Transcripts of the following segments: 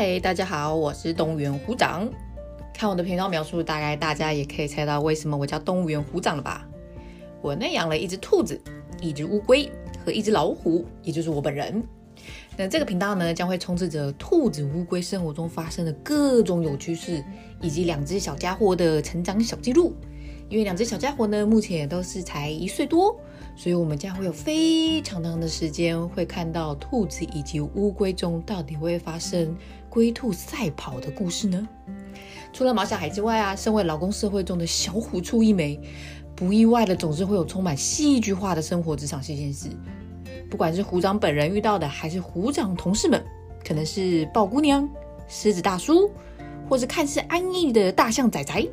嗨，大家好，我是动物园虎掌。看我的频道描述，大概大家也可以猜到为什么我叫动物园虎掌了吧？我呢养了一只兔子、一只乌龟和一只老虎，也就是我本人。那这个频道呢，将会充斥着兔子、乌龟生活中发生的各种有趣事，以及两只小家伙的成长小记录。因为两只小家伙呢，目前也都是才一岁多，所以我们将会有非常长的时间会看到兔子以及乌龟中到底会发生龟兔赛跑的故事呢。除了毛小孩之外啊，身为劳工社会中的小虎出一枚，不意外的总是会有充满戏剧化的生活职场新鲜事。不管是虎长本人遇到的，还是虎长同事们，可能是豹姑娘、狮子大叔，或是看似安逸的大象仔仔。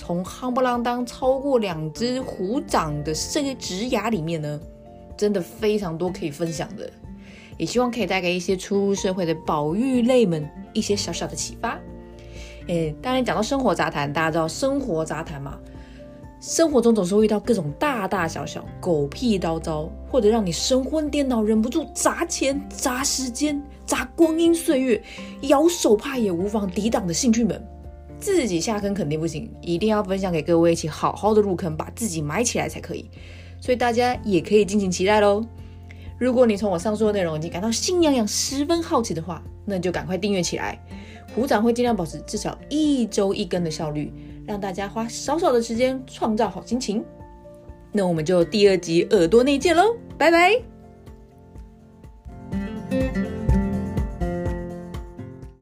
从夯不啷当超过两只虎掌的这个职牙里面呢，真的非常多可以分享的，也希望可以带给一些初入社会的保育类们一些小小的启发。诶，当然讲到生活杂谈，大家知道生活杂谈嘛，生活中总是会遇到各种大大小小、狗屁叨叨，或者让你神魂颠倒、忍不住砸钱、砸时间、砸光阴岁月、咬手帕也无法抵挡的兴趣们。自己下坑肯定不行，一定要分享给各位一起好好的入坑，把自己埋起来才可以。所以大家也可以尽情期待喽。如果你从我上述的内容已经感到心痒痒、十分好奇的话，那就赶快订阅起来。虎掌会尽量保持至少一周一更的效率，让大家花少少的时间创造好心情。那我们就第二集耳朵内见喽，拜拜。